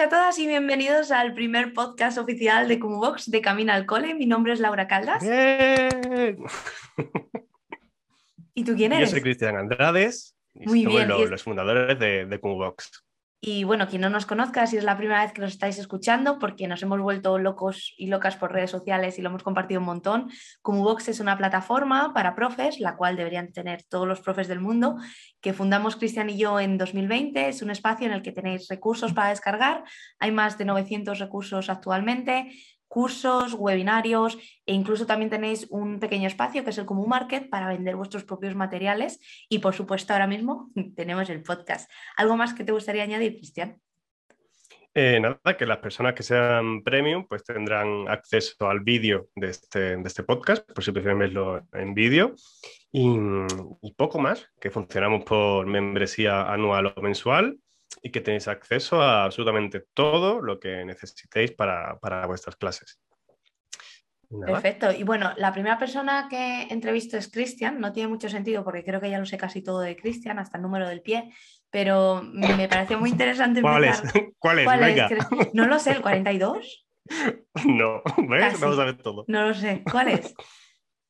A y todas y bienvenidos al primer podcast oficial de Box de Camino al Cole. Mi nombre es Laura Caldas. ¿Y tú quién eres? Yo soy Cristian Andrades. Muy bien. Los, fundadores de, de Box. Y bueno, quien no nos conozca, si es la primera vez que nos estáis escuchando, porque nos hemos vuelto locos y locas por redes sociales y lo hemos compartido un montón, Box es una plataforma para profes, la cual deberían tener todos los profes del mundo, que fundamos Cristian y yo en 2020. Es un espacio en el que tenéis recursos para descargar. Hay más de 900 recursos actualmente cursos, webinarios e incluso también tenéis un pequeño espacio que es el Común Market para vender vuestros propios materiales y por supuesto ahora mismo tenemos el podcast. ¿Algo más que te gustaría añadir, Cristian? Eh, nada, que las personas que sean premium pues tendrán acceso al vídeo de este, de este podcast, por si prefieren verlo en vídeo, y, y, poco más, que funcionamos por membresía anual o mensual y que tenéis acceso a absolutamente todo lo que necesitéis para, vuestras clases. Perfecto. Y bueno, la primera persona que entrevisto es Cristian. No tiene mucho sentido porque creo que ya lo sé casi todo de Cristian, hasta el número del pie, pero me pareció muy interesante. ¿Cuál es? ¿Cuál es? No lo sé, ¿el 42? No, ¿ves? Vamos a ver todo. No lo sé. ¿Cuál es?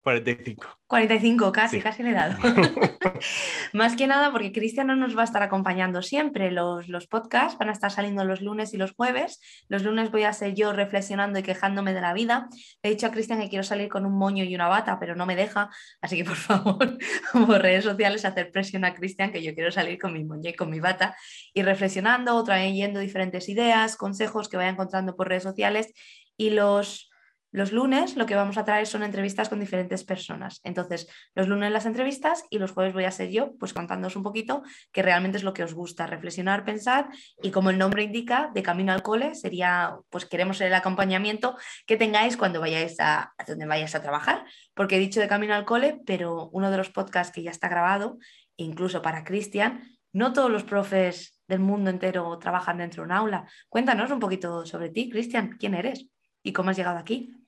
45. 45, casi, casi le he dado. Más que nada porque Cristian no nos va a estar acompañando siempre. Los, los podcasts van a estar saliendo los lunes y los jueves. Los lunes voy a ser yo reflexionando y quejándome de la vida. he dicho a Cristian que quiero salir con un moño y una bata, pero no me deja. Así que por favor, por redes sociales, hacer presión a Cristian que yo quiero salir con mi moño y con mi bata y reflexionando, trayendo diferentes ideas, consejos que vaya encontrando por redes sociales. Y los los lunes lo que vamos a traer son entrevistas con diferentes personas. Entonces, los lunes las entrevistas y los jueves voy a ser yo, pues contándoos un poquito que realmente es lo que os gusta, reflexionar, pensar y como el nombre indica, de camino al cole sería, pues queremos el acompañamiento que tengáis cuando vayáis a, donde vayáis a trabajar, porque he dicho de camino al cole, pero uno de los podcasts que ya está grabado, incluso para Cristian, no todos los profes del mundo entero trabajan dentro de un aula. Cuéntanos un poquito sobre ti, Cristian, quién eres y cómo has llegado aquí.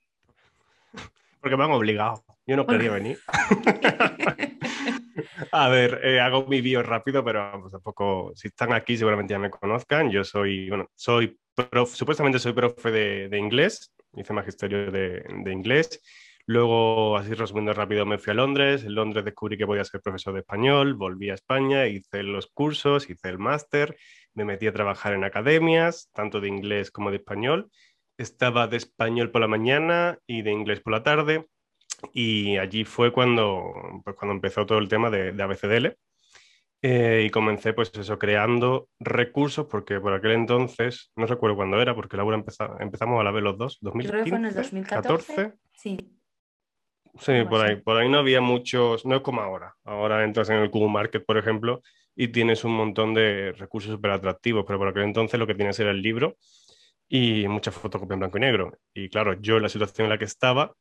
Porque me han obligado. Yo no quería venir. A ver, eh, hago mi bio rápido, pero pues, tampoco, si están aquí seguramente ya me conozcan. Yo soy, bueno, soy profe, supuestamente soy profe de, inglés, hice magisterio de, de, inglés. Luego, así resumiendo rápido, me fui a Londres. En Londres descubrí que podía ser profesor de español, volví a España, hice los cursos, hice el máster, me metí a trabajar en academias, tanto de inglés como de español estaba de español por la mañana y de inglés por la tarde. Y allí fue cuando, pues, cuando empezó todo el tema de, de ABCDL. Eh, y comencé, pues eso, creando recursos, porque por aquel entonces, no recuerdo cuándo era, porque Laura empezó, empezamos a la vez los dos, 2015, Creo en el 2014. Sí. Sí, por ahí, por ahí no había muchos, no es como ahora. Ahora entras en el Google Market, por ejemplo, y tienes un montón de recursos súper atractivos, pero por aquel entonces lo que tienes era el libro y muchas fotocopias en blanco y negro. Y claro, yo en la situación en la que estaba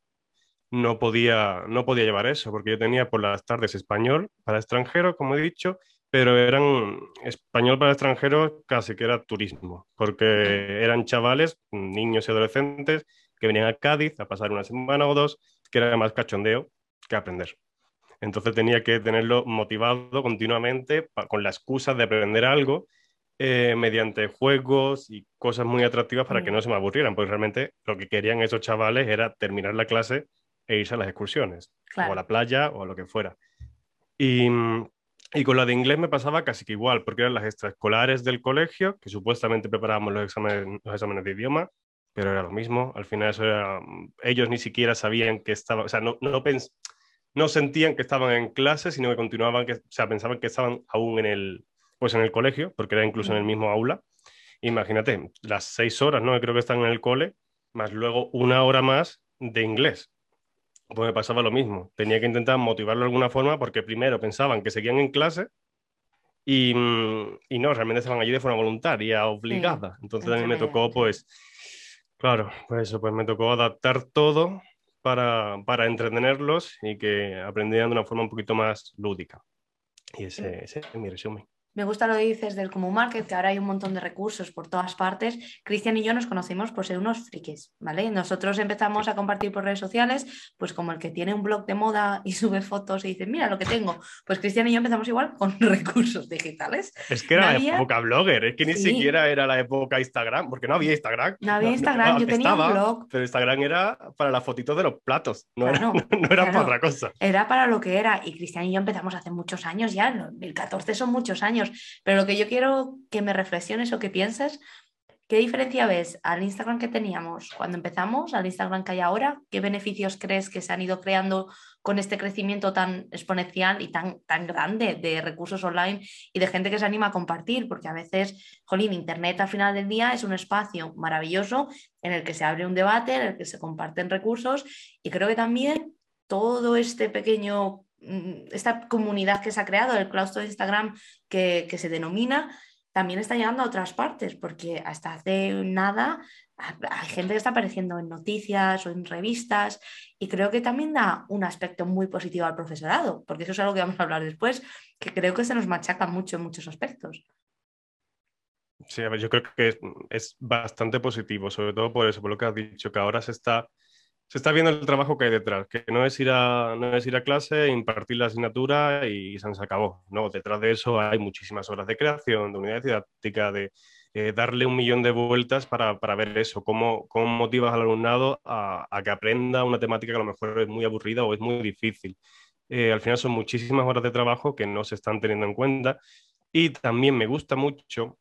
no podía, no podía llevar eso, porque yo tenía por las tardes español para extranjeros, como he dicho, pero eran español para extranjeros casi que era turismo, porque eran chavales, niños y adolescentes, que venían a Cádiz a pasar una semana o dos, que era más cachondeo que aprender. Entonces tenía que tenerlo motivado continuamente con la excusa de aprender algo eh, mediante juegos y cosas muy atractivas para que mm. no se me aburrieran, porque realmente lo que querían esos chavales era terminar la clase e irse a las excursiones, o a la playa o a lo que fuera. Y, y, con la de inglés me pasaba casi que igual, porque eran las extraescolares del colegio, que supuestamente preparábamos los exámenes, los exámenes de idioma, pero era lo mismo. Al final eso era, ellos ni siquiera sabían que estaba, o sea, no, no, no sentían que estaban en clase, sino que continuaban, que, o sea, pensaban que estaban aún en el, pues en el colegio, porque era incluso en el mismo aula. Imagínate, las seis horas, ¿no? Creo que están en el cole, más luego una hora más de inglés. Pues me pasaba lo mismo. Tenía que intentar motivarlo de alguna forma porque primero pensaban que seguían en clase y, mm, y no, realmente estaban allí de forma voluntaria, obligada. Entonces a mí me tocó, pues, claro, pues eso, pues me tocó adaptar todo para, para entretenerlos y que aprendieran de una forma un poquito más lúdica. Y ese, ese es mi resumen. Me gusta lo que dices del Común Market, que ahora hay un montón de recursos por todas partes. Cristian y yo nos conocimos por ser unos frikis, ¿vale? Nosotros empezamos a compartir por redes sociales, pues como el que tiene un blog de moda y sube fotos y dice, mira lo que tengo. Pues Cristian y yo empezamos igual con recursos digitales. Es que era la época blogger, es que ni siquiera era la época Instagram, porque no había Instagram. No había Instagram, yo tenía un blog. Pero Instagram era para las fotitos de los platos, no era, no, era para otra cosa. Era para lo que era. Y Cristian y yo empezamos hace muchos años ya, 2014 son muchos años pero lo que yo quiero que me reflexiones o que pienses, ¿qué diferencia ves al Instagram que teníamos cuando empezamos, al Instagram que hay ahora? ¿Qué beneficios crees que se han ido creando con este crecimiento tan exponencial y tan, tan grande de recursos online y de gente que se anima a compartir? Porque a veces, jolín, Internet al final del día es un espacio maravilloso en el que se abre un debate, en el que se comparten recursos y creo que también todo este pequeño esta comunidad que se ha creado, el claustro de Instagram que, se denomina, también está llegando a otras partes, porque hasta hace nada hay gente que está apareciendo en noticias o en revistas y creo que también da un aspecto muy positivo al profesorado, porque eso es algo que vamos a hablar después, que creo que se nos machaca mucho en muchos aspectos. Sí, a ver, yo creo que es, es bastante positivo, sobre todo por eso, por lo que has dicho, que ahora se está se está viendo el trabajo que hay detrás, que no es ir a, no es ir a clase, impartir la asignatura y se acabó. No, detrás de eso hay muchísimas horas de creación, de unidad didáctica, de eh, darle un millón de vueltas para, para ver eso, cómo, cómo, motivas al alumnado a, a, que aprenda una temática que a lo mejor es muy aburrida o es muy difícil. Eh, al final son muchísimas horas de trabajo que no se están teniendo en cuenta. Y también me gusta mucho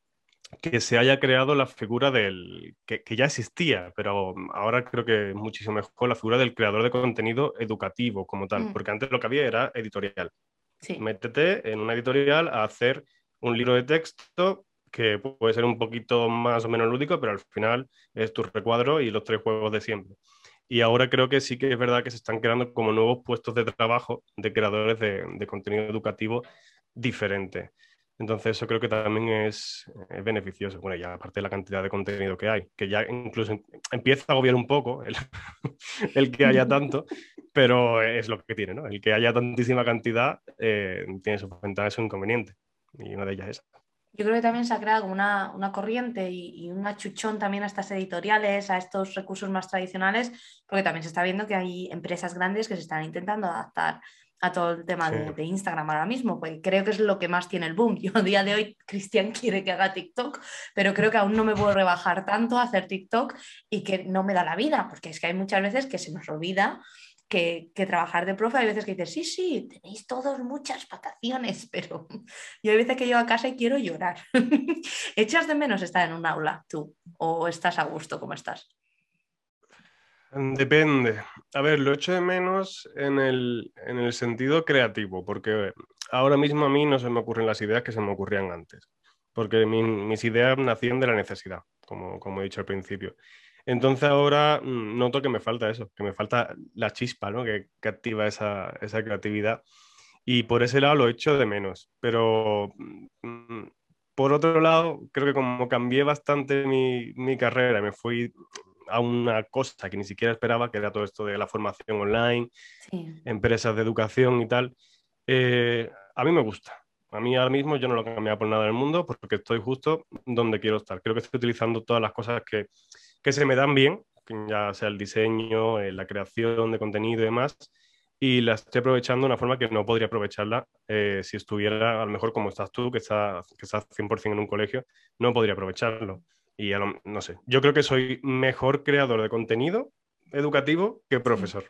que se haya creado la figura del, que, ya existía, pero ahora creo que es muchísimo mejor la figura del creador de contenido educativo como tal, mm. porque antes lo que había era editorial. Métete en una editorial a hacer un libro de texto que puede ser un poquito más o menos lúdico, pero al final es tu recuadro y los tres juegos de siempre. Y ahora creo que sí que es verdad que se están creando como nuevos puestos de trabajo de creadores de, de contenido educativo diferente. Entonces eso creo que también es, beneficioso. Bueno, ya aparte de la cantidad de contenido que hay, que ya incluso empieza a agobiar un poco el, el, que haya tanto, pero es lo que tiene, ¿no? El que haya tantísima cantidad eh, tiene sus ventajas y sus inconvenientes. Y una de ellas es. Yo creo que también se ha creado una, una corriente y, y, un achuchón también a estas editoriales, a estos recursos más tradicionales, porque también se está viendo que hay empresas grandes que se están intentando adaptar a todo el tema de, Instagram ahora mismo, porque creo que es lo que más tiene el boom. Yo a día de hoy, Cristian quiere que haga TikTok, pero creo que aún no me puedo rebajar tanto a hacer TikTok y que no me da la vida, porque es que hay muchas veces que se nos olvida que, trabajar de profe, hay veces que dices, sí, sí, tenéis todos muchas vacaciones, pero yo hay veces que llego a casa y quiero llorar. ¿Echas de menos estar en un aula tú o estás a gusto como estás? Depende. A ver, lo echo de menos en el, sentido creativo, porque ahora mismo a mí no se me ocurren las ideas que se me ocurrían antes, porque mis ideas nacían de la necesidad, como, como he dicho al principio. Entonces ahora mm, noto que me falta eso, que me falta la chispa ¿no? que, activa esa, creatividad. Y por ese lado lo echo de menos. Pero mm, por otro lado, creo que como cambié bastante mi, mi carrera, me fui a una cosa que ni siquiera esperaba, que era todo esto de la formación online, empresas de educación y tal. Eh, a mí me gusta. A mí ahora mismo yo no lo cambiaría por nada del mundo porque estoy justo donde quiero estar. Creo que estoy utilizando todas las cosas que, que se me dan bien, ya sea el diseño, eh, la creación de contenido y demás, y las estoy aprovechando de una forma que no podría aprovecharla eh, si estuviera a lo mejor como estás tú, que estás, que estás 100% en un colegio, no podría aprovecharlo. Y no sé, yo creo que soy mejor creador de contenido educativo que profesor.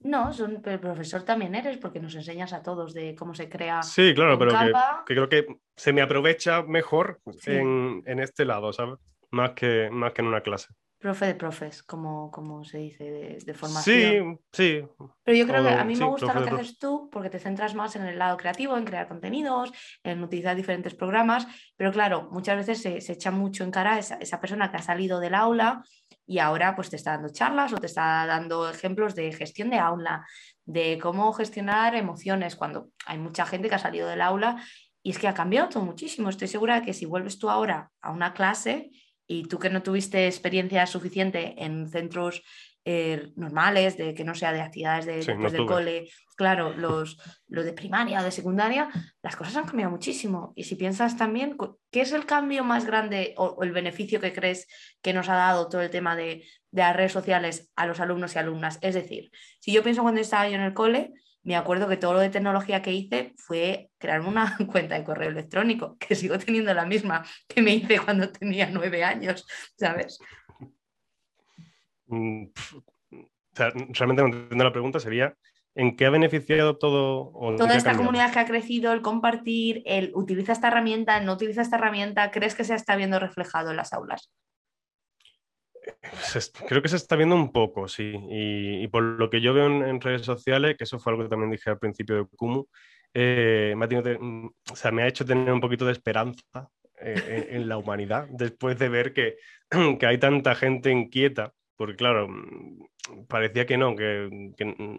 No, son, pero profesor también eres porque nos enseñas a todos de cómo se crea. Sí, claro, pero que, creo que se me aprovecha mejor en, en, este lado, ¿sabes? Más que, más que en una clase profe de profes, como, como se dice, de, formación. Sí, sí. Pero yo creo que a mí me gusta lo que haces tú porque te centras más en el lado creativo, en crear contenidos, en utilizar diferentes programas, pero claro, muchas veces se, se echa mucho en cara esa, esa persona que ha salido del aula y ahora pues te está dando charlas o te está dando ejemplos de gestión de aula, de cómo gestionar emociones, cuando hay mucha gente que ha salido del aula y es que ha cambiado todo muchísimo. Estoy segura de que si vuelves tú ahora a una clase y tú que no tuviste experiencia suficiente en centros eh, normales, de que no sea de actividades de, del cole, claro, los, los de primaria o de secundaria, las cosas han cambiado muchísimo. Y si piensas también, ¿qué es el cambio más grande o, el beneficio que crees que nos ha dado todo el tema de, de, las redes sociales a los alumnos y alumnas? Es decir, si yo pienso cuando estaba yo en el cole, me acuerdo que todo lo de tecnología que hice fue crearme una cuenta de correo electrónico, que sigo teniendo la misma que me hice cuando tenía nueve años, ¿sabes? Mm, realmente no entiendo la pregunta, sería ¿en qué ha beneficiado todo? Toda esta comunidad que ha crecido, el compartir, el utiliza esta herramienta, no utiliza esta herramienta, ¿crees que se está viendo reflejado en las aulas? Creo que se está viendo un poco, sí. Y, por lo que yo veo en, redes sociales, que eso fue algo que también dije al principio de Kumu, eh, me, ha mm, me ha hecho tener un poquito de esperanza eh, en, la humanidad después de ver que, que hay tanta gente inquieta porque claro, mm, parecía que no, que,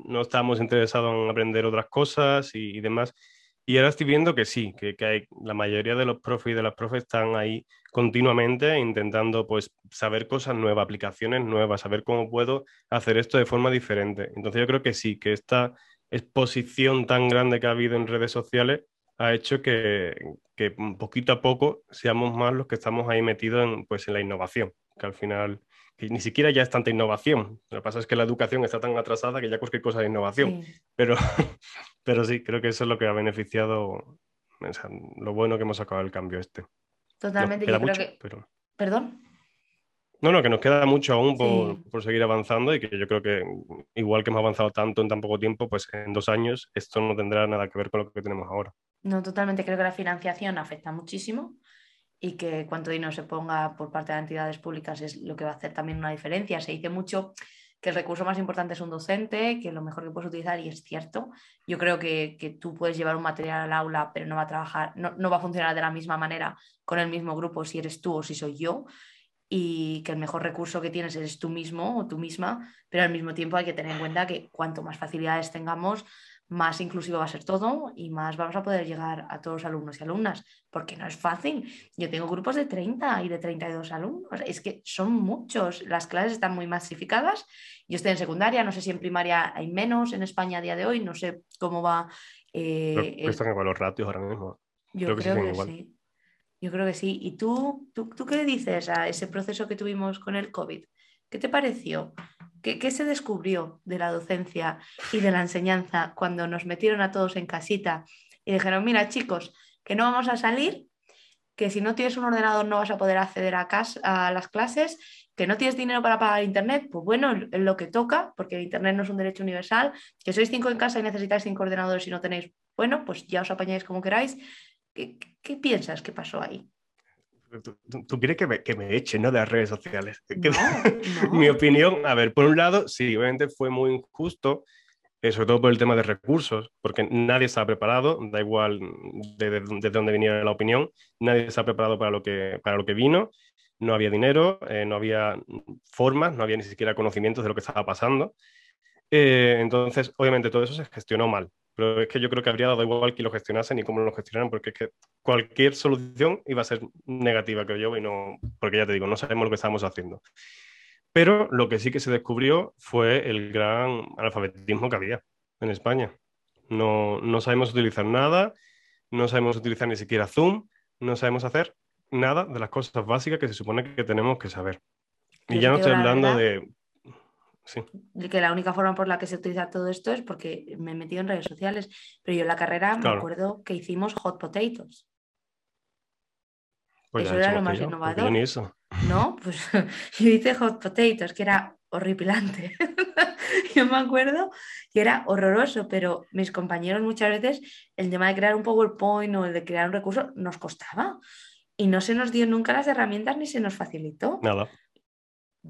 no estábamos interesados en aprender otras cosas y, demás. Y ahora estoy viendo que sí, que, hay, la mayoría de los profes y de las profes están ahí continuamente intentando pues, saber cosas nuevas, aplicaciones nuevas, saber cómo puedo hacer esto de forma diferente. Entonces yo creo que sí, que esta exposición tan grande que ha habido en redes sociales ha hecho que, que poquito a poco seamos más los que estamos ahí metidos en, pues, en la innovación, que al final que ni siquiera ya es tanta innovación. Lo que pasa es que la educación está tan atrasada que ya cualquier cosa de innovación. Pero, pero sí, creo que eso es lo que ha beneficiado, lo bueno que hemos sacado del cambio este. Totalmente, yo creo que... ¿Perdón? No, no, que nos queda mucho aún por, por, seguir avanzando y que yo creo que igual que hemos avanzado tanto en tan poco tiempo, pues en dos años esto no tendrá nada que ver con lo que tenemos ahora. No, totalmente. Creo que la financiación afecta muchísimo y que cuánto dinero se ponga por parte de entidades públicas es lo que va a hacer también una diferencia. Se dice mucho que el recurso más importante es un docente, que lo mejor que puedes utilizar, y es cierto. Yo creo que, que tú puedes llevar un material al aula, pero no va a trabajar, no, no, va a funcionar de la misma manera con el mismo grupo si eres tú o si soy yo. Y que el mejor recurso que tienes eres tú mismo o tú misma, pero al mismo tiempo hay que tener en cuenta que cuanto más facilidades tengamos, más inclusivo va a ser todo y más vamos a poder llegar a todos los alumnos y alumnas, porque no es fácil. Yo tengo grupos de 30 y de 32 alumnos, es que son muchos, las clases están muy masificadas. Yo estoy en secundaria, no sé si en primaria hay menos en España a día de hoy, no sé cómo va. Eh, están igual los ratios ahora mismo. Yo creo, que, sí. Yo creo que sí. ¿Y tú, tú, tú qué dices a ese proceso que tuvimos con el COVID? ¿Qué te pareció? ¿Qué, se descubrió de la docencia y de la enseñanza cuando nos metieron a todos en casita y dijeron, mira chicos, que no vamos a salir, que si no tienes un ordenador no vas a poder acceder a, las clases, que no tienes dinero para pagar internet, pues bueno, es lo que toca, porque internet no es un derecho universal, que sois cinco en casa y necesitáis cinco ordenadores y no tenéis, bueno, pues ya os apañáis como queráis. qué piensas que pasó ahí? Tú, quieres que me, que me echen ¿no? de las redes sociales. Mi opinión, a ver, por un lado, sí, obviamente fue muy injusto, eh, sobre todo por el tema de recursos, porque nadie estaba preparado, da igual de, dónde viniera la opinión, nadie estaba preparado para lo que, para lo que vino, no había dinero, eh, no había formas, no había ni siquiera conocimientos de lo que estaba pasando. Eh, entonces, obviamente, todo eso se gestionó mal pero es que yo creo que habría dado igual que lo gestionasen y cómo lo gestionaran, porque es que cualquier solución iba a ser negativa, creo yo, y no, porque ya te digo, no sabemos lo que estamos haciendo. Pero lo que sí que se descubrió fue el gran analfabetismo que había en España. No, no sabemos utilizar nada, no sabemos utilizar ni siquiera Zoom, no sabemos hacer nada de las cosas básicas que se supone que tenemos que saber. Y ya no estoy hablando de que la única forma por la que se utiliza todo esto es porque me he metido en redes sociales. Pero yo en la carrera me acuerdo que hicimos hot potatoes. Pues eso era lo más innovador. Eso. No, pues yo hice hot potatoes, que era horripilante. yo me acuerdo que era horroroso, pero mis compañeros muchas veces el tema de crear un PowerPoint o el de crear un recurso nos costaba. Y no se nos dio nunca las herramientas ni se nos facilitó. Nada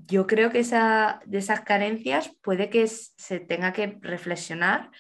yo creo que esa, de esas carencias puede que se tenga que reflexionar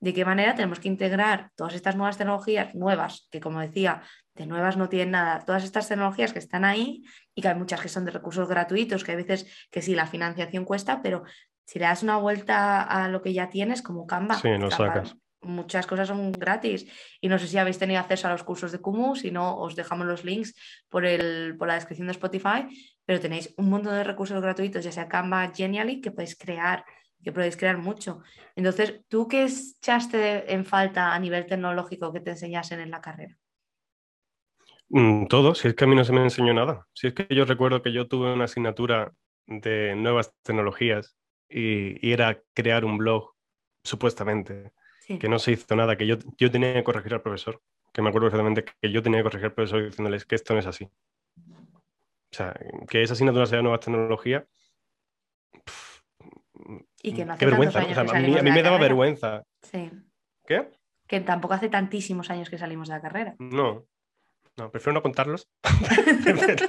de qué manera tenemos que integrar todas estas nuevas tecnologías, nuevas, que como decía, de nuevas no tienen nada, todas estas tecnologías que están ahí y que hay muchas que son de recursos gratuitos, que hay veces que sí, la financiación cuesta, pero si le das una vuelta a lo que ya tienes, como Canva, sí, no sacas. Muchas cosas son gratis. Y no sé si habéis tenido acceso a los cursos de Kumu, si no, os dejamos los links por, el, por la descripción de Spotify, pero tenéis un montón de recursos gratuitos, ya sea Canva, Genially, que podéis crear, que podéis crear mucho. Entonces, ¿tú qué echaste en falta a nivel tecnológico que te enseñasen en la carrera? Mm, todo, si es que a mí no se me enseñó nada. Si es que yo recuerdo que yo tuve una asignatura de nuevas tecnologías y, era crear un blog, supuestamente, que no se hizo nada, que yo, yo tenía que corregir al profesor, que me acuerdo perfectamente que yo tenía que corregir al profesor diciéndoles que esto no es así. O sea, que esa asignatura sea nuevas tecnologías. y que no hace qué vergüenza. a mí, me daba vergüenza. Sí. ¿Qué? Que tampoco hace tantísimos años que salimos de la carrera. No, no, prefiero no contarlos, pero,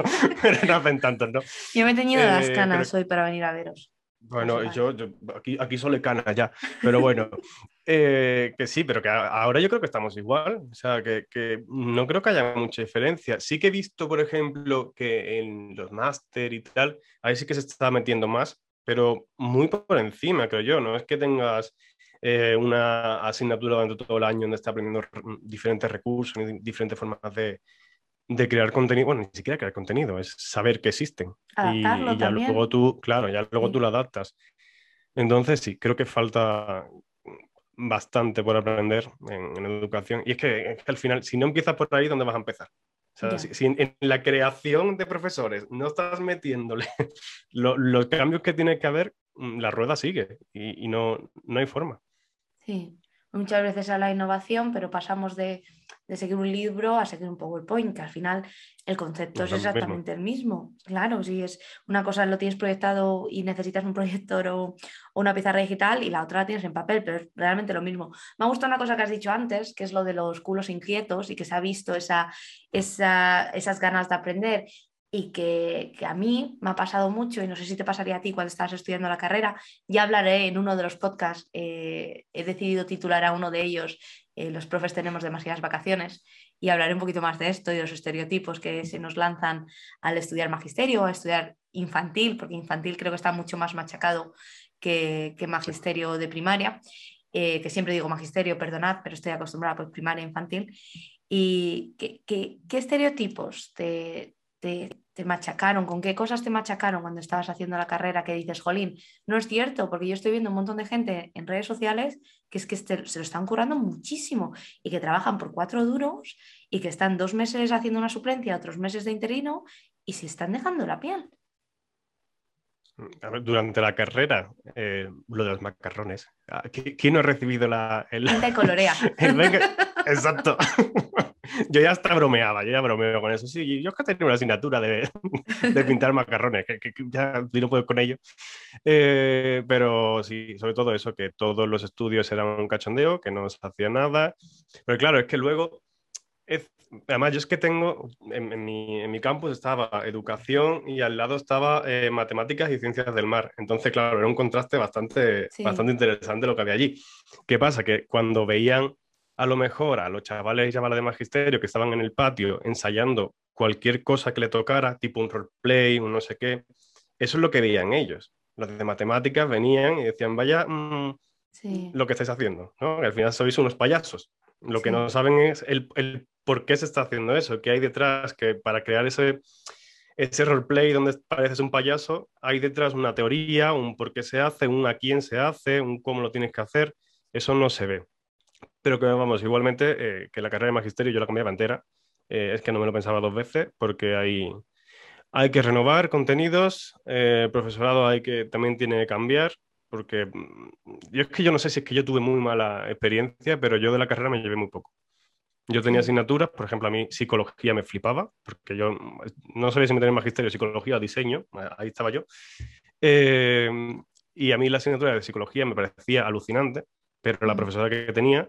no hacen tantos, ¿no? Yo me he teñido las eh, canas hoy para venir a veros. Bueno, yo, aquí, aquí solo canas ya, pero bueno, eh, que sí, pero que ahora yo creo que estamos igual, o sea, que, que, no creo que haya mucha diferencia. Sí que he visto, por ejemplo, que en los máster y tal, ahí sí que se está metiendo más, pero muy por encima, creo yo, no es que tengas eh, una asignatura durante todo el año donde está aprendiendo diferentes recursos, diferentes formas de, de crear contenido, bueno, ni siquiera crear contenido, es saber que existen. y, ya luego tú, claro, ya luego tú lo adaptas. Entonces sí, creo que falta bastante por aprender en, educación. Y es que, al final, si no empiezas por ahí, ¿dónde vas a empezar? O sea, si, en, la creación de profesores no estás metiéndole los cambios que tiene que haber, mm, la rueda sigue y, no, no hay forma. Sí, muchas veces a la innovación, pero pasamos de, seguir un libro a seguir un PowerPoint, que al final el concepto es exactamente el mismo. Claro, si es una cosa lo tienes proyectado y necesitas un proyector o, una pizarra digital y la otra la tienes en papel, pero es realmente lo mismo. Me ha gustado una cosa que has dicho antes, que es lo de los culos inquietos y que se ha visto esa, esas ganas de aprender y que, a mí me ha pasado mucho, y no sé si te pasaría a ti cuando estabas estudiando la carrera, ya hablaré en uno de los podcasts, eh, he decidido titular a uno de ellos, eh, Los profes tenemos demasiadas vacaciones, y hablaré un poquito más de esto y de los estereotipos que se nos lanzan al estudiar magisterio o a estudiar infantil, porque infantil creo que está mucho más machacado que, magisterio de primaria, eh, que siempre digo magisterio, perdonad, pero estoy acostumbrada por primaria e infantil. ¿Y qué, qué estereotipos te, te, machacaron, con qué cosas te machacaron cuando estabas haciendo la carrera que dices, jolín, no es cierto, porque yo estoy viendo un montón de gente en redes sociales que es que se lo están curando muchísimo y que trabajan por cuatro duros y que están dos meses haciendo una suplencia, otros meses de interino y se están dejando la piel. durante la carrera, eh, lo de los macarrones. Ah, ¿Quién no ha recibido la, el... colorea. Exacto. yo ya hasta bromeaba, yo ya bromeo con eso. Sí, yo es que tenía una asignatura de, de pintar macarrones, que, ya no puedo con ello. Eh, pero sí, sobre todo eso, que todos los estudios eran un cachondeo, que no se hacía nada. Pero claro, es que luego, además yo es que tengo, en, mi, en, mi, campus estaba educación y al lado estaba eh, matemáticas y ciencias del mar. Entonces, claro, era un contraste bastante, bastante interesante lo que había allí. ¿Qué pasa? Que cuando veían a lo mejor a los chavales y chavalas de magisterio que estaban en el patio ensayando cualquier cosa que le tocara, tipo un roleplay, un no sé qué, eso es lo que veían ellos. Los de matemáticas venían y decían, vaya mm, lo que estáis haciendo, ¿no? al final sois unos payasos. Lo que no saben es el, por qué se está haciendo eso, qué hay detrás, que para crear ese, ese roleplay donde pareces un payaso, hay detrás una teoría, un por qué se hace, un a quién se hace, un cómo lo tienes que hacer. Eso no se ve. Pero que vamos, igualmente, eh, que la carrera de magisterio yo la cambiaba entera. Eh, es que no me lo pensaba dos veces porque hay, hay que renovar contenidos, el eh, profesorado hay que, también tiene que cambiar, porque mm, yo es que yo no sé si es que yo tuve muy mala experiencia, pero yo de la carrera me llevé muy poco. Yo tenía asignaturas, por ejemplo, a mí psicología me flipaba, porque yo mm, no sabía si me tenía magisterio, psicología o diseño, ahí estaba yo. y a mí la asignatura de psicología me parecía alucinante, pero la profesora que tenía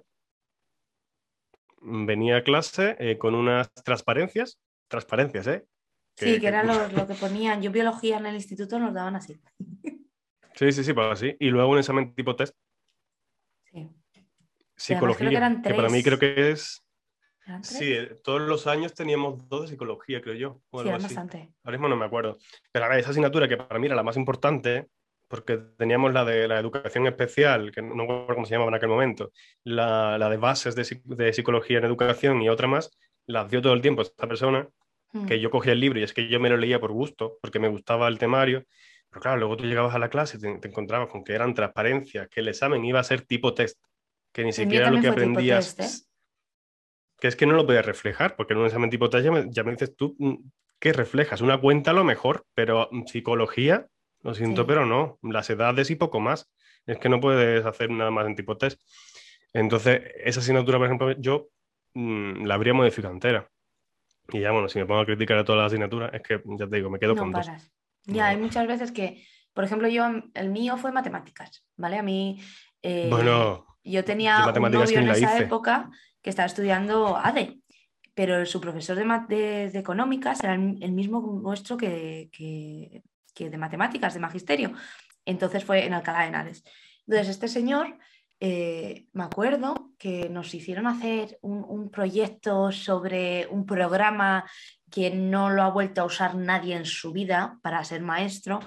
venía a clase eh, con unas transparencias, transparencias, ¿eh? sí, que era lo, que ponían. Yo biología en el instituto nos daban así. Sí, sí, sí, pues así. Y luego un examen tipo test. Sí. Psicología, que, para mí creo que es... Sí, eh, todos los años teníamos dos de psicología, creo yo. sí, bastante. Ahora mismo no me acuerdo. Pero a ver, esa asignatura que para mí era la más importante, porque teníamos la de la educación especial, que no recuerdo cómo se llamaba en aquel momento, la, de bases de, psicología en educación y otra más, las dio todo el tiempo esta persona, que mm. yo cogía el libro y es que yo me lo leía por gusto, porque me gustaba el temario, pero claro, luego tú llegabas a la clase y te, encontrabas con que eran transparencias, que el examen iba a ser tipo test, que ni siquiera lo que aprendías... ¿eh? Que es que no lo podías reflejar, porque en un examen tipo test ya me, ya me dices tú mm, que reflejas una cuenta a lo mejor, pero mm, psicología lo siento, pero no. Las edades y poco más. Es que no puedes hacer nada más en tipo test. Entonces, esa asignatura, por ejemplo, yo mm, la habría modificado entera. Y ya, bueno, si me pongo a criticar a todas las asignaturas, es que, ya te digo, me quedo con dos. Ya, hay muchas veces que, por ejemplo, yo, el mío fue matemáticas, ¿vale? A mí, eh, bueno, yo tenía un novio en esa época que estaba estudiando ADE, pero su profesor de, de, económicas era el, mismo nuestro que, que de matemáticas, de magisterio. Entonces fue en Alcalá de Henares. Entonces, este señor, eh, me acuerdo que nos hicieron hacer un, proyecto sobre un programa que no lo ha vuelto a usar nadie en su vida para ser maestro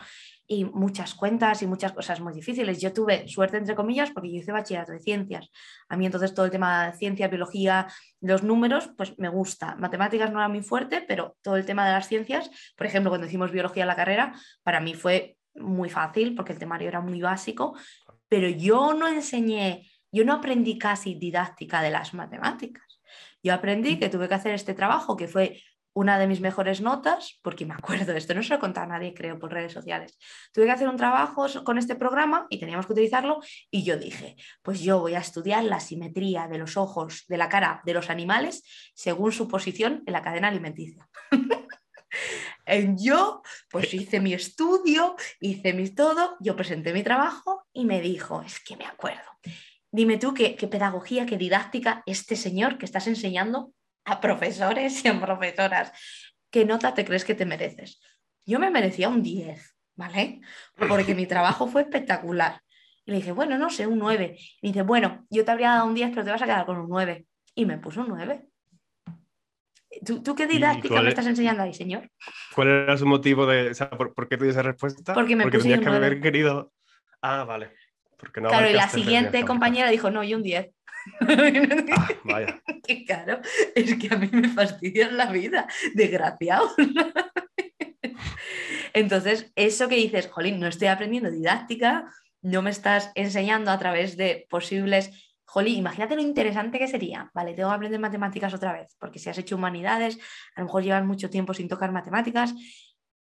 y muchas cuentas y muchas cosas muy difíciles. Yo tuve suerte, entre comillas, porque yo hice bachillerato de ciencias. A mí entonces todo el tema de ciencia, biología, los números, pues me gusta. Matemáticas no era muy fuerte, pero todo el tema de las ciencias, por ejemplo, cuando hicimos biología en la carrera, para mí fue muy fácil porque el temario era muy básico, pero yo no enseñé, yo no aprendí casi didáctica de las matemáticas. Yo aprendí que tuve que hacer este trabajo que fue una de mis mejores notas, porque me acuerdo, esto no se lo he contado a nadie, creo, por redes sociales. Tuve que hacer un trabajo con este programa y teníamos que utilizarlo y yo dije, pues yo voy a estudiar la simetría de los ojos, de la cara de los animales según su posición en la cadena alimenticia. yo, pues hice mi estudio, hice mi todo, yo presenté mi trabajo y me dijo, es que me acuerdo. Dime tú qué, qué pedagogía, qué didáctica este señor que estás enseñando a profesores y a profesoras, ¿qué nota te crees que te mereces? Yo me merecía un 10, ¿vale? Porque mi trabajo fue espectacular. Y le dije, bueno, no sé, un 9. Y dice, bueno, yo te habría dado un 10, pero te vas a quedar con un 9. Y me puso un 9. ¿Tú, qué didáctica me estás enseñando ahí, señor? ¿Cuál era su motivo de, o sea, ¿por, qué te dio esa respuesta? Porque me Porque tenías que haber querido... Ah, vale. Porque no claro, y la siguiente compañera dijo, no, y un 10. Ah, vaya. Qué caro. Es que a mí me fastidian la vida, desgraciado. Entonces, eso que dices, jolín, no estoy aprendiendo didáctica, no me estás enseñando a través de posibles. Jolín, imagínate lo interesante que sería. Vale, tengo que aprender matemáticas otra vez, porque si has hecho humanidades, a lo mejor llevas mucho tiempo sin tocar matemáticas.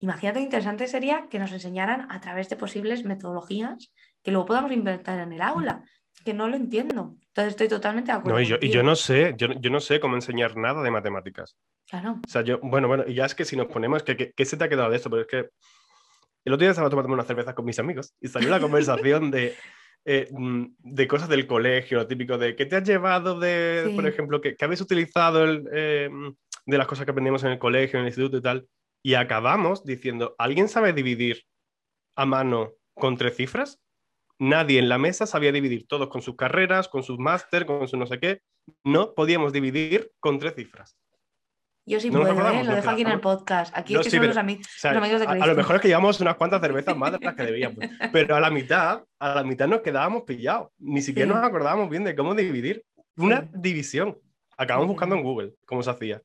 Imagínate lo interesante sería que nos enseñaran a través de posibles metodologías que luego podamos inventar en el aula que no lo entiendo. Entonces estoy totalmente de acuerdo. No, y, yo, no sé, yo, no sé cómo enseñar nada de matemáticas. Claro. O sea, yo, bueno, bueno, y ya es que si nos ponemos, ¿qué, se te ha quedado de esto? Pero es que el otro día estaba tomando una cerveza con mis amigos y salió la conversación de, eh, mm, de cosas del colegio, lo típico de qué te has llevado de, por ejemplo, que, habéis utilizado el, eh, de las cosas que aprendimos en el colegio, en el instituto y tal. Y acabamos diciendo, ¿alguien sabe dividir a mano con tres cifras? Nadie en la mesa sabía dividir, todos con sus carreras, con sus máster, con su no sé qué. No podíamos dividir con tres cifras. Yo sí puedo, ¿eh? lo dejo aquí en el podcast. Aquí es que son los, amigos de Cristo. A, lo mejor es que llevamos unas cuantas cervezas más de las que debíamos. Pero a la mitad, a la mitad nos quedábamos pillados. Ni siquiera nos acordábamos bien de cómo dividir. Una división. Acabamos buscando en Google cómo se hacía.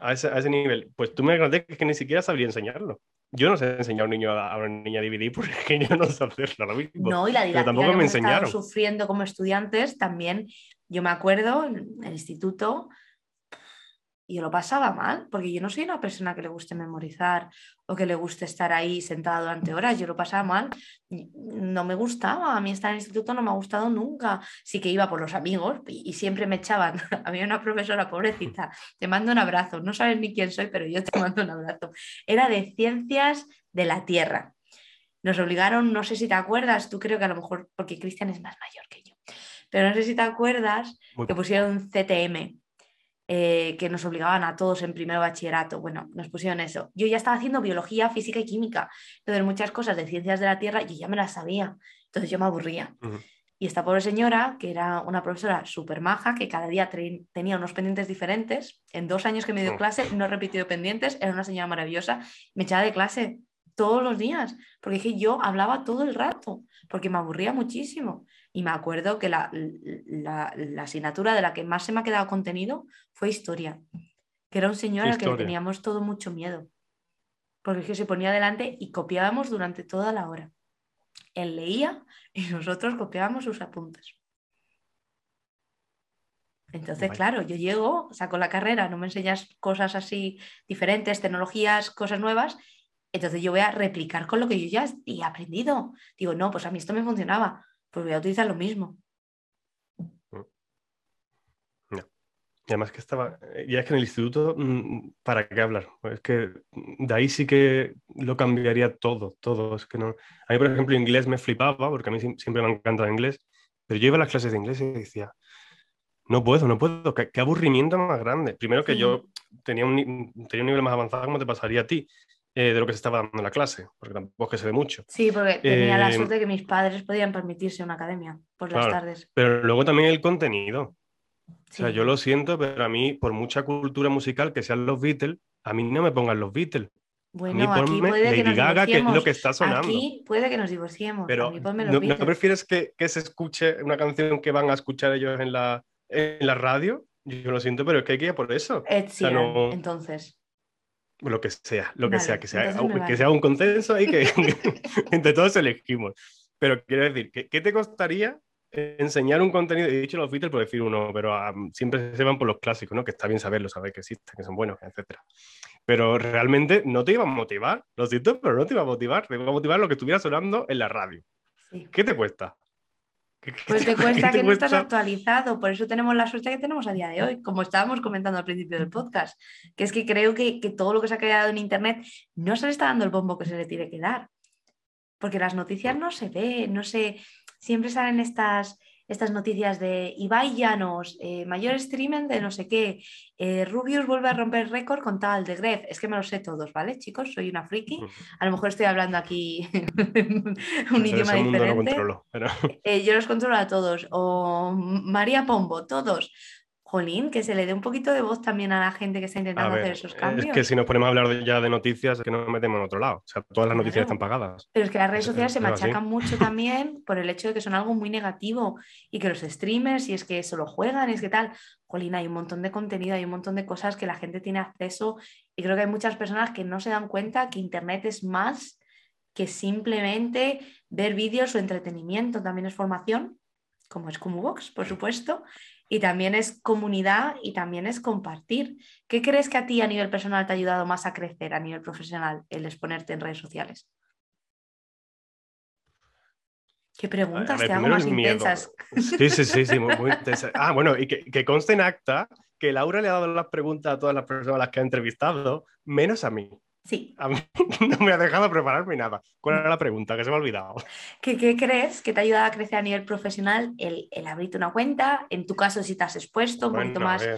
A ese, a ese nivel. Pues tú me agradeces que ni siquiera sabría enseñarlo. Yo no sé enseñar a un niño a, una niña a dividir porque yo no sé hacerlo lo mismo. No, y la didáctica tampoco me enseñaron. sufriendo como estudiantes también, yo me acuerdo en el instituto, y yo lo pasaba mal, porque yo no soy una persona que le guste memorizar o que le guste estar ahí sentada durante horas, yo lo pasaba mal, no me gustaba, a mí estar en el instituto no me ha gustado nunca, sí que iba por los amigos y, siempre me echaban, había una profesora pobrecita, te mando un abrazo, no sabes ni quién soy, pero yo te mando un abrazo, era de ciencias de la Tierra. Nos obligaron, no sé si te acuerdas, tú creo que a lo mejor, porque Cristian es más mayor que yo, pero no sé si te acuerdas que pusieron CTM, eh, que nos obligaban a todos en primer bachillerato. Bueno, nos pusieron eso. Yo ya estaba haciendo biología, física y química. Entonces, muchas cosas de ciencias de la Tierra yo ya me las sabía. Entonces, yo me aburría. Y esta pobre señora, que era una profesora súper maja, que cada día tenía unos pendientes diferentes, en dos años que me dio clase no he repetido pendientes, era una señora maravillosa, me echaba de clase. todos los días, porque es que yo hablaba todo el rato, porque me aburría muchísimo. Y me acuerdo que la, asignatura de la que más se me ha quedado contenido fue historia, que era un señor al que teníamos todo mucho miedo, porque es que se ponía delante y copiábamos durante toda la hora. Él leía y nosotros copiábamos sus apuntes. Entonces, claro, yo llego, saco la carrera, no me enseñas cosas así diferentes, tecnologías, cosas nuevas, entonces yo voy a replicar con lo que yo ya he aprendido. Digo, no, pues a mí esto me funcionaba, pues voy a utilizar lo mismo. Mm. Y además que estaba, eh, ya es que en el instituto, mm, ¿para qué hablar? Es que de ahí sí que lo cambiaría todo, todo. Es que no... A mí, por ejemplo, inglés me flipaba, porque a mí siempre me ha encantado inglés, pero yo iba a las clases de inglés y decía, no puedo, no puedo, qué, aburrimiento más grande. Primero que yo tenía un, tenía un nivel más avanzado, como te pasaría a ti, eh, de lo que se estaba dando en la clase, porque tampoco es que se ve mucho. Sí, porque tenía la eh, suerte de que mis padres podían permitirse una academia por las tardes. Pero luego también el contenido. O sea, yo lo siento, pero a mí, por mucha cultura musical que sean los Beatles, a mí no me pongan los Beatles. Bueno, aquí puede que nos Gaga, que es lo que está sonando. Aquí puede que nos divorciemos. Pero ¿no, ¿no, prefieres que, que, se escuche una canción que van a escuchar ellos en la, en la radio? Yo lo siento, pero es que hay que ir por eso. entonces. Lo que sea, lo que sea, que sea, que sea un consenso y que entre todos elegimos. Pero quiero decir, ¿qué, ¿qué te costaría enseñar un contenido, he dicho los Beatles por decir uno, pero siempre se van por los clásicos, ¿no? Que está bien saberlo, saber que existen, que son buenos, etcétera. Pero realmente no te iba a motivar, lo siento, pero no te iba a motivar, te iba a motivar lo que estuviera sonando en la radio. ¿Qué te cuesta? Pues te cuesta que no estás actualizado, por eso tenemos la suerte que tenemos a día de hoy, como estábamos comentando al principio del podcast, que es que creo que, que todo lo que se ha creado en Internet no se le está dando el bombo que se le tiene que dar, porque las noticias no se ve, no se, siempre salen estas, estas noticias de Ibai Llanos, eh, mayor streaming de no sé qué, eh, Rubius vuelve a romper récord con tal de Gref. Es que me lo sé todos, ¿vale, chicos? Soy una friki. A lo mejor estoy hablando aquí un idioma diferente. Eh, yo los controlo a todos. O María Pombo, todos. Jolín, que se le dé un poquito de voz también a la gente que está intentando hacer esos cambios. Es que si nos ponemos a hablar ya de noticias, es que nos metemos en otro lado. O sea, todas las noticias están pagadas. Pero es que las redes sociales se machacan mucho también por el hecho de que son algo muy negativo y que los streamers, y es que solo juegan, y es que tal. Jolín, hay un montón de contenido, hay un montón de cosas que la gente tiene acceso y creo que hay muchas personas que no se dan cuenta que Internet es más que simplemente ver vídeos o entretenimiento, también es formación, como es como Vox, por supuesto, y también es comunidad y también es compartir. ¿Qué crees que a ti a nivel personal te ha ayudado más a crecer a nivel profesional el exponerte en redes sociales? ¿Qué preguntas te hago más intensas? Sí, sí, sí, sí muy, intensas. Ah, bueno, y que, que, conste en acta que Laura le ha dado las preguntas a todas las personas a las que ha entrevistado, menos a mí. Sí. A mí no me ha dejado prepararme nada. ¿Cuál era la pregunta? Que se me ha olvidado. ¿Qué, crees que te ha ayudado a crecer a nivel profesional el, abrirte una cuenta? En tu caso, si te has expuesto un poquito más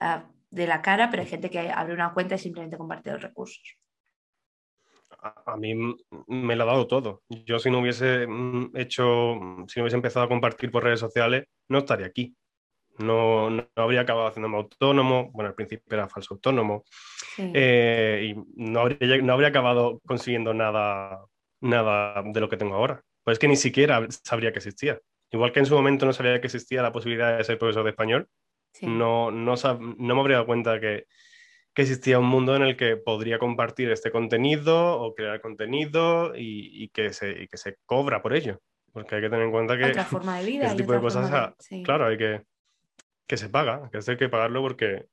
ah, de la cara, pero hay gente que abre una cuenta y simplemente comparte los recursos. A, mí me lo ha dado todo. Yo si no hubiese mm, hecho, si no hubiese empezado a compartir por redes sociales, no estaría aquí no, no, habría acabado haciéndome autónomo, bueno, al principio era falso autónomo, eh, y no habría, no habría acabado consiguiendo nada, nada de lo que tengo ahora. Pues es que ni siquiera sabría que existía. Igual que en su momento no sabía que existía la posibilidad de ser profesor de español, no, no, no, me habría dado cuenta que, que, existía un mundo en el que podría compartir este contenido o crear contenido y, y, que, se, y que se cobra por ello. Porque hay que tener en cuenta que otra forma de vida ese tipo de cosas, claro, hay que, que se paga, que hay que pagarlo porque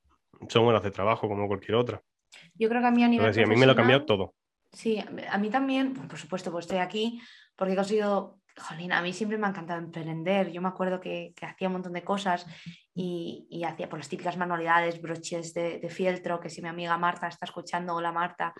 son horas de trabajo como cualquier otra. Yo creo que a mí a nivel. a mí me lo ha cambiado todo. Sí, a mí también, por supuesto, pues estoy aquí porque he conseguido Jolín, a mí siempre me ha encantado emprender. Yo me acuerdo que, hacía un montón de cosas y, hacía por las típicas manualidades, broches de, de, fieltro, que si mi amiga Marta está escuchando, hola Marta,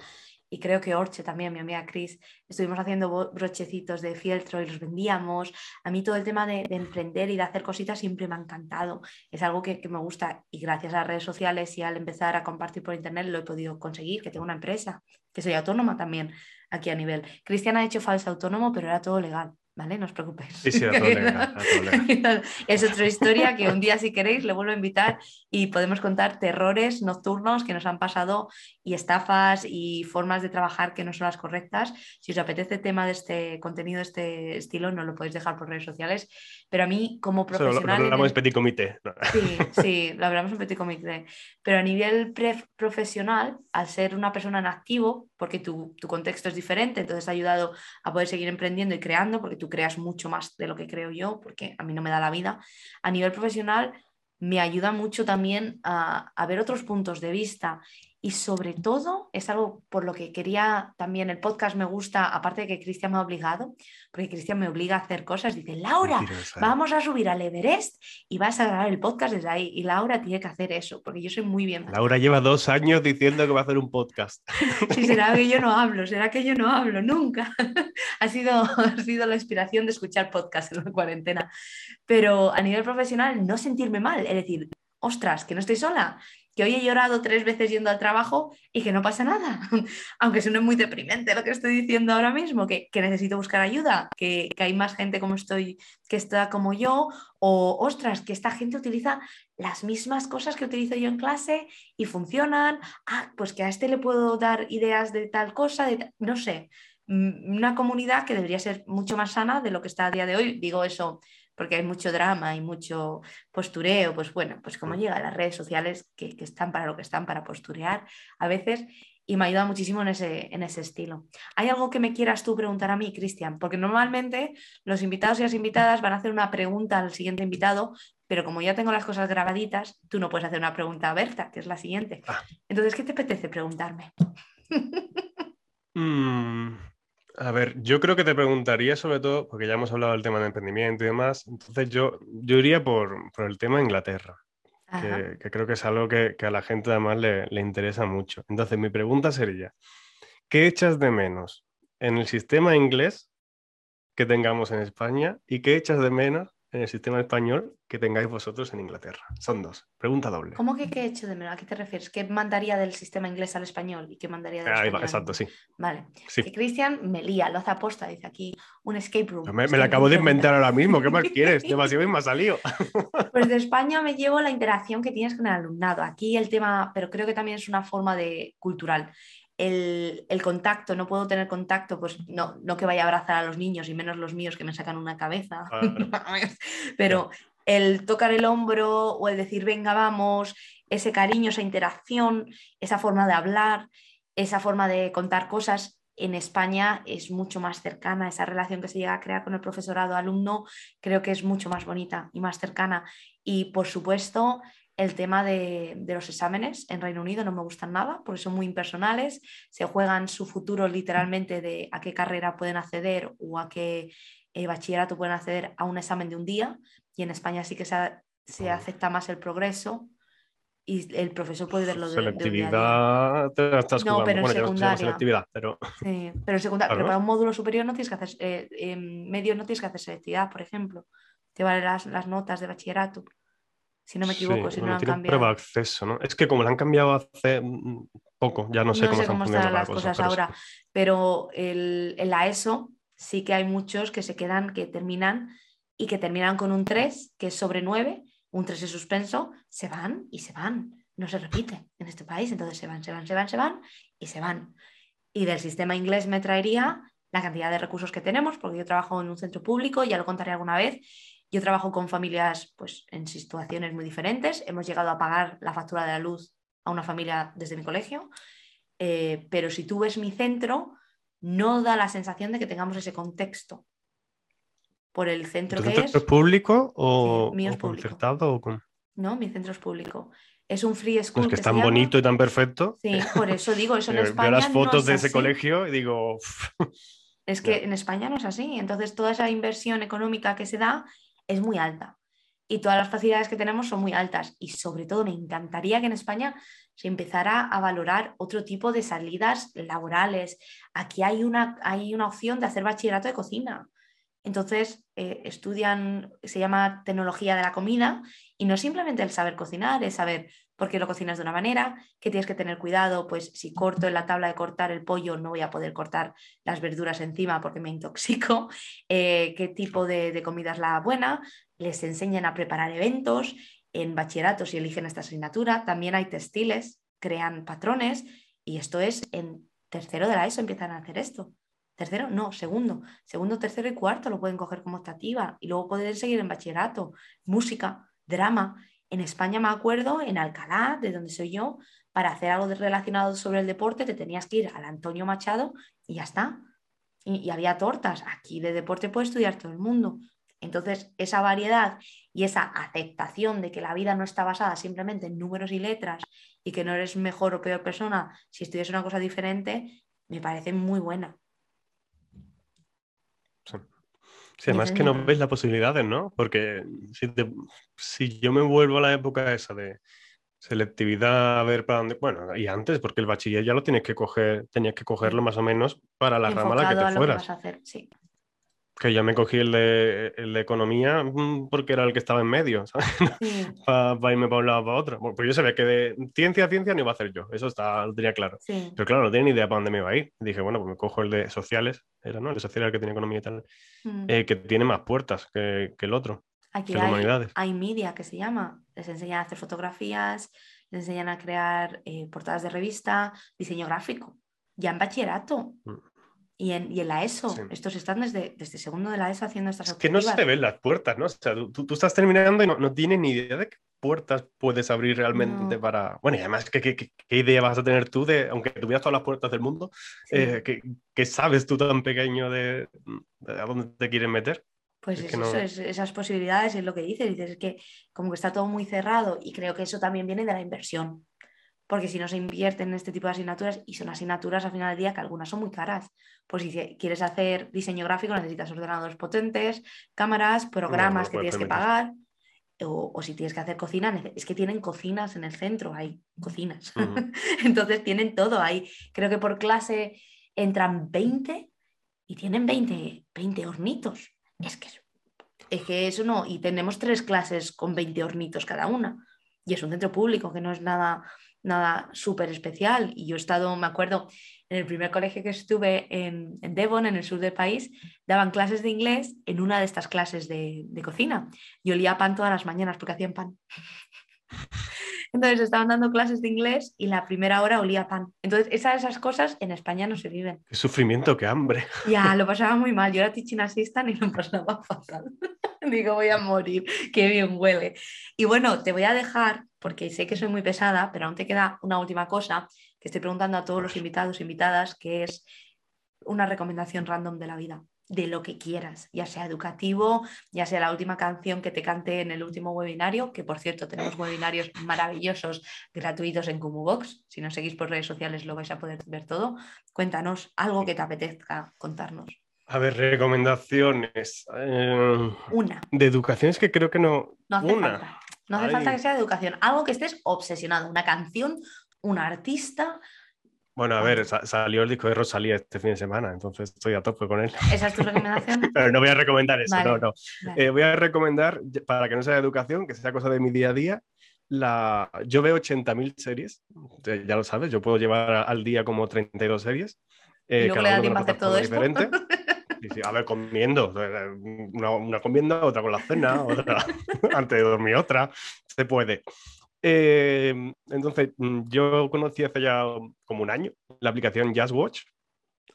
y creo que Orche también, mi amiga Cris, estuvimos haciendo brochecitos de fieltro y los vendíamos. A mí todo el tema de, emprender y de hacer cositas siempre me ha encantado. Es algo que, que, me gusta y gracias a las redes sociales y al empezar a compartir por internet lo he podido conseguir, que tengo una empresa, que soy autónoma también aquí a nivel. Cristian ha hecho falso autónomo, pero era todo legal ¿vale? No os preocupéis. Sí, sí, es otra historia que un día, si queréis, le vuelvo a invitar y podemos contar terrores nocturnos que nos han pasado y estafas y formas de trabajar que no son las correctas. Si os apetece el tema de este contenido, de este estilo, no lo podéis dejar por redes sociales. Pero a mí, como profesional. lo, hablamos en petit comité. Sí, sí, lo hablamos en petit comité. Pero a nivel profesional, al ser una persona en activo, porque tu, tu contexto es diferente, entonces ha ayudado a poder seguir emprendiendo y creando, porque tú creas mucho más de lo que creo yo, porque a mí no me da la vida. A nivel profesional, me ayuda mucho también a, a ver otros puntos de vista y sobre todo, es algo por lo que quería también, el podcast me gusta, aparte de que Cristian me ha obligado, porque Cristian me obliga a hacer cosas, dice, Laura, vamos a subir al Everest y vas a grabar el podcast desde ahí. Y Laura tiene que hacer eso, porque yo soy muy bien. Laura lleva dos años diciendo que va a hacer un podcast. Sí, será que yo no hablo, será que yo no hablo, nunca. ha, sido, ha sido la inspiración de escuchar podcast en la cuarentena. Pero a nivel profesional, no sentirme mal, es decir, ostras, que no estoy sola, que hoy he llorado tres veces yendo al trabajo y que no pasa nada, aunque suene muy deprimente lo que estoy diciendo ahora mismo, que, necesito buscar ayuda, que, hay más gente como estoy, que está como yo, o ostras, que esta gente utiliza las mismas cosas que utilizo yo en clase y funcionan, ah, pues que a este le puedo dar ideas de tal cosa, de no sé, mm, una comunidad que debería ser mucho más sana de lo que está a día de hoy, digo eso porque hay mucho drama y mucho postureo, pues bueno, pues como llega a las redes sociales que, están para lo que están, para posturear a veces, y me ayuda muchísimo en ese, en ese estilo. ¿Hay algo que me quieras tú preguntar a mí, Cristian? Porque normalmente los invitados y las invitadas van a hacer una pregunta al siguiente invitado, pero como ya tengo las cosas grabaditas, tú no puedes hacer una pregunta a Berta, que es la siguiente. Ah. Entonces, ¿qué te apetece preguntarme? Mm, a ver, yo creo que te preguntaría sobre todo, porque ya hemos hablado del tema de emprendimiento y demás, entonces yo, yo iría por, el tema de Inglaterra, que, creo que es algo que, a la gente además le, le, interesa mucho. Entonces mi pregunta sería, ¿qué echas de menos en el sistema inglés que tengamos en España y qué echas de menos en el sistema español que tengáis vosotros en Inglaterra? Son dos. Pregunta doble. ¿Cómo que qué he hecho de menos? ¿A qué te refieres? ¿Qué mandaría del sistema inglés al español y qué mandaría del Ahí va, exacto, sí. Vale. Que Cristian me lía, lo hace aposta, dice aquí un escape room. Me, me lo acabo de inventar ahora mismo, ¿qué más quieres? Demasiado y me ha salido. pues de España me llevo la interacción que tienes con el alumnado. Aquí el tema, pero creo que también es una forma de cultural el, contacto, no puedo tener contacto, pues no, no que vaya a abrazar a los niños y menos los míos que me sacan una cabeza, pero el tocar el hombro o el decir venga vamos, ese cariño, esa interacción, esa forma de hablar, esa forma de contar cosas, en España es mucho más cercana, esa relación que se llega a crear con el profesorado alumno creo que es mucho más bonita y más cercana. Y por supuesto, el tema de, los exámenes en Reino Unido no me gustan nada porque son muy impersonales, se juegan su futuro literalmente de a qué carrera pueden acceder o a qué eh, bachillerato pueden acceder a un examen de un día y en España sí que se, acepta más el progreso y el profesor puede verlo de, selectividad de estás no, pero bueno, secundaria. selectividad pero sí, pero, secundaria, pero para un módulo superior no tienes que hacer eh, medio no tienes que hacer selectividad por ejemplo. Te valen las, las notas de bachillerato si no me equivoco, si no lo han cambiado. Prueba acceso, ¿no? Es que como lo han cambiado hace poco, ya no sé cómo, están las cosas, ahora, pero el, en la ESO sí que hay muchos que se quedan, que terminan y que terminan con un 3, que es sobre 9, un 3 de suspenso, se van y se van. No se repite en este país, entonces se van, se van, se van, se van y se van. Y del sistema inglés me traería la cantidad de recursos que tenemos, porque yo trabajo en un centro público, ya lo contaré alguna vez, yo trabajo con familias pues, en situaciones muy diferentes. Hemos llegado a pagar la factura de la luz a una familia desde mi colegio, eh, pero si tú ves mi centro, no da la sensación de que tengamos ese contexto por el centro que centro es. público o, concertado? O con... No, mi centro es público. Es un free school. Pues que, es tan bonito y tan perfecto. Sí, por eso digo, eso en España. Veo las fotos de ese colegio y digo. es que en España no es así. Entonces, toda esa inversión económica que se da es muy alta. Y todas las facilidades que tenemos son muy altas. Y sobre todo me encantaría que en España se empezara a valorar otro tipo de salidas laborales. Aquí hay una, hay una opción de hacer bachillerato de cocina. Entonces, eh, estudian, se llama tecnología de la comida y no simplemente el saber cocinar, es saber por qué lo cocinas de una manera, que tienes que tener cuidado, pues si corto en la tabla de cortar el pollo no voy a poder cortar las verduras encima porque me intoxico, eh, qué tipo de, de comida es la buena, les enseñan a preparar eventos, en bachillerato si eligen esta asignatura, también hay textiles, crean patrones y esto es en tercero de la ESO empiezan a hacer esto. Tercero, no, segundo. Segundo, tercero y cuarto lo pueden coger como optativa y luego pueden seguir en bachillerato, música, drama. En España me acuerdo, en Alcalá, de donde soy yo, para hacer algo relacionado sobre el deporte te tenías que ir al Antonio Machado y ya está. Y, había tortas. Aquí de deporte puede estudiar todo el mundo. Entonces, esa variedad y esa aceptación de que la vida no está basada simplemente en números y letras y que no eres mejor o peor persona si estudias una cosa diferente, me parece muy buena. Sí. además que no ves las posibilidades, ¿no? Porque si, yo me vuelvo a la época esa de selectividad, a ver para dónde. Bueno, y antes, porque el bachiller ya lo tienes que coger, tenías que cogerlo más o menos para la rama a la que te fueras. sí. Que ya me cogí el de, el de, economía mm, porque era el que estaba en medio, ¿sabes? para, irme para un lado o para otro. pues yo sabía que de ciencia a ciencia no iba a hacer yo, eso está, lo tenía claro. Pero claro, no tenía ni idea para dónde me iba a ir. Dije, bueno, pues me cojo el de sociales, era, ¿no? El de sociales que tiene economía y tal, mm. eh, que tiene más puertas que, que el otro. Aquí hay, humanidades. hay media que se llama, les enseñan a hacer fotografías, les enseñan a crear eh, portadas de revista, diseño gráfico, ya en bachillerato. Mm. Y en, y en, la ESO, estos están desde, desde segundo de la ESO haciendo estas Es que no se ven las puertas, ¿no? O sea, tú, tú estás terminando y no, no tienes ni idea de qué puertas puedes abrir realmente para... Bueno, y además, ¿qué, ¿qué, qué, idea vas a tener tú de, aunque tuvieras todas las puertas del mundo, eh, ¿qué, sabes tú tan pequeño de, de, a dónde te quieren meter? Pues es eso, es, esas posibilidades es lo que dices, dices es que como que está todo muy cerrado y creo que eso también viene de la inversión porque si no se invierten en este tipo de asignaturas, y son asignaturas al final del día que algunas son muy caras, pues si quieres hacer diseño gráfico necesitas ordenadores potentes, cámaras, programas que tienes que pagar, o, si tienes que hacer cocina, es que tienen cocinas en el centro, hay cocinas, entonces tienen todo ahí. Creo que por clase entran 20 y tienen 20, 20 hornitos. Es que, es que eso no, y tenemos tres clases con 20 hornitos cada una. Y es un centro público que no es nada nada súper especial. Y yo he estado, me acuerdo, en el primer colegio que estuve en, Devon, en el sur del país, daban clases de inglés en una de estas clases de, de cocina. Y olía pan todas las mañanas porque hacían pan. Entonces estaban dando clases de inglés y la primera hora olía pan. Entonces esas, esas cosas en España no se viven. Qué sufrimiento, qué hambre. Ya, lo pasaba muy mal. Yo era teaching assistant y lo pasaba fatal. Digo, voy a morir, qué bien huele. Y bueno, te voy a dejar, porque sé que soy muy pesada, pero aún te queda una última cosa que estoy preguntando a todos los invitados e invitadas, que es una recomendación random de la vida de lo que quieras, ya sea educativo, ya sea la última canción que te cante en el último webinario, que por cierto tenemos webinarios maravillosos gratuitos en Box. Si nos seguís por redes sociales lo vais a poder ver todo. Cuéntanos algo que te apetezca contarnos. A ver, recomendaciones. Eh, una. De educación es que creo que no. No hace falta. No hace falta que sea de educación. Algo que estés obsesionado. Una canción, un artista, bueno, a ver, salió el disco de Rosalía este fin de semana, entonces estoy a tope con él. ¿Esa es tu recomendación? Pero no voy a recomendar eso, no, no. Eh, voy a recomendar, para que no sea de educación, que sea cosa de mi día a día, la... yo veo 80.000 series, ya lo sabes, yo puedo llevar al día como 32 series. Eh, ¿Y luego le da tiempo a hacer todo esto? Diferente. a ver, comiendo, una, una comienda, otra con la cena, otra antes de dormir otra, se puede. Em, entonces, mm, yo conocí hace ya como un año la aplicación Just Watch,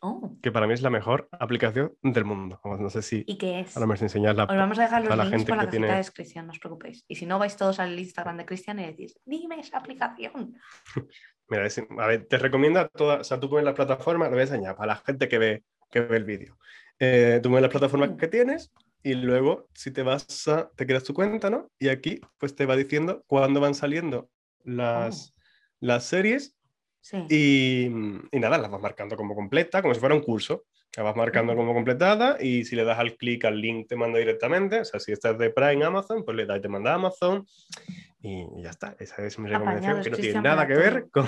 oh. que para mí es la mejor aplicación del mundo. No sé si. ¿Y qué es? Ahora me la. Os vamos a dejar los links por la cajita de descripción, no os preocupéis. Y si no, vais todos al Instagram de Cristian y decís, dime esa aplicación. Mira, a ver, te recomienda toda, o sea, tú pones la plataforma, lo voy a enseñar para la gente que ve, que ve el vídeo. Eh, tú pones las plataformas mm. que tienes y luego si te vas a, te creas tu cuenta, ¿no? Y aquí pues te va diciendo cuándo van saliendo las, oh. las series y, y, nada, las vas marcando como completa, como si fuera un curso. La vas marcando como completada y si le das al clic al link te manda directamente. O sea, si estás de Prime Amazon, pues le das y te manda a Amazon y ya está. Esa es mi recomendación, que no tiene nada que ver con...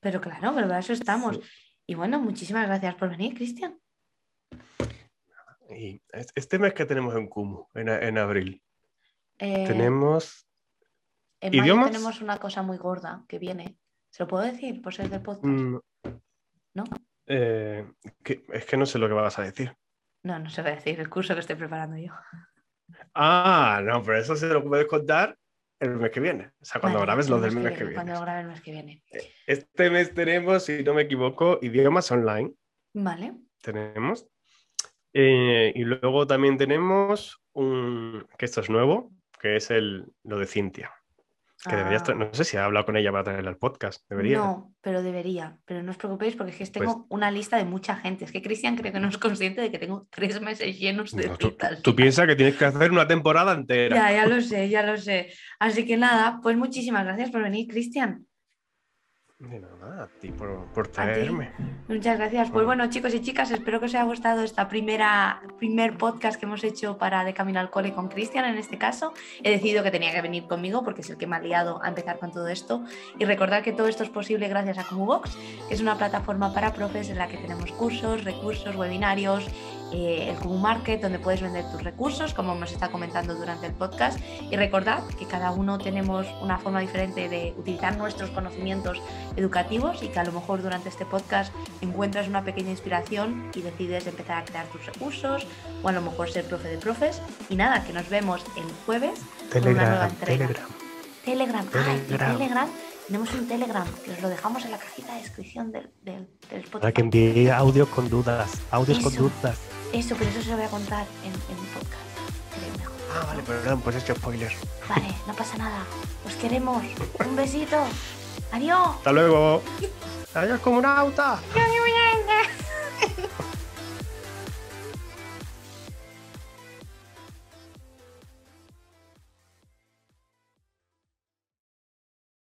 Pero claro, pero para eso estamos. Y bueno, muchísimas gracias por venir, Cristian. Y este mes que tenemos en Kumu, en, abril, eh, tenemos... En ¿Idiomas? tenemos una cosa muy gorda que viene. ¿Se lo puedo decir por ser del podcast? Mm, ¿No? Eh, es que no sé lo que vas a decir. No, no se va a decir, el curso que estoy preparando yo. Ah, no, pero eso se lo puedes contar el mes que viene. O sea, cuando grabes lo del mes, que viene. Cuando grabe el mes que viene. Este mes tenemos, si no me equivoco, idiomas online. Vale. Tenemos. Eh, y luego también tenemos un, que esto es nuevo, que es el, lo de Cintia. Que debería ah. no sé si ha hablado con ella para traerla al podcast, debería. No, pero debería, pero no os preocupéis porque es que tengo pues una lista de mucha gente. Es que Cristian creo que no es consciente de que tengo tres meses llenos de citas. Tú, piensas que tienes que hacer una temporada entera. Ya, ya lo sé, ya lo sé. Así que nada, pues muchísimas gracias por venir, Cristian. De nada, a ti por, traerme. Muchas gracias. Pues bueno, chicos y chicas, espero que os haya gustado esta primera primer podcast que hemos hecho para De Camino al Cole con Cristian en este caso. He decidido que tenía que venir conmigo porque es el que me ha liado a empezar con todo esto. Y recordad que todo esto es posible gracias a Comubox, que es una plataforma para profes en la que tenemos cursos, recursos, webinarios eh, el Kumu Market, donde puedes vender tus recursos, como nos está comentando durante el podcast. Y recordad que cada uno tenemos una forma diferente de utilizar nuestros conocimientos educativos y que a lo mejor durante este podcast encuentras una pequeña inspiración y decides empezar a crear tus recursos o a lo mejor ser profe de profes. Y nada, que nos vemos el jueves Telegram, con una nueva entrega. Telegram. Telegram. Telegram. Tenemos un Telegram que os lo dejamos en la cajita de descripción del, del, podcast. Para que envíe audios con dudas. Audios con dudas. Eso, pero eso se lo voy a contar en, en mi podcast. Ah, vale, perdón, pues he hecho spoiler. Vale, no pasa nada. Os queremos. Un besito. Adiós. Hasta luego. Adiós, comunauta.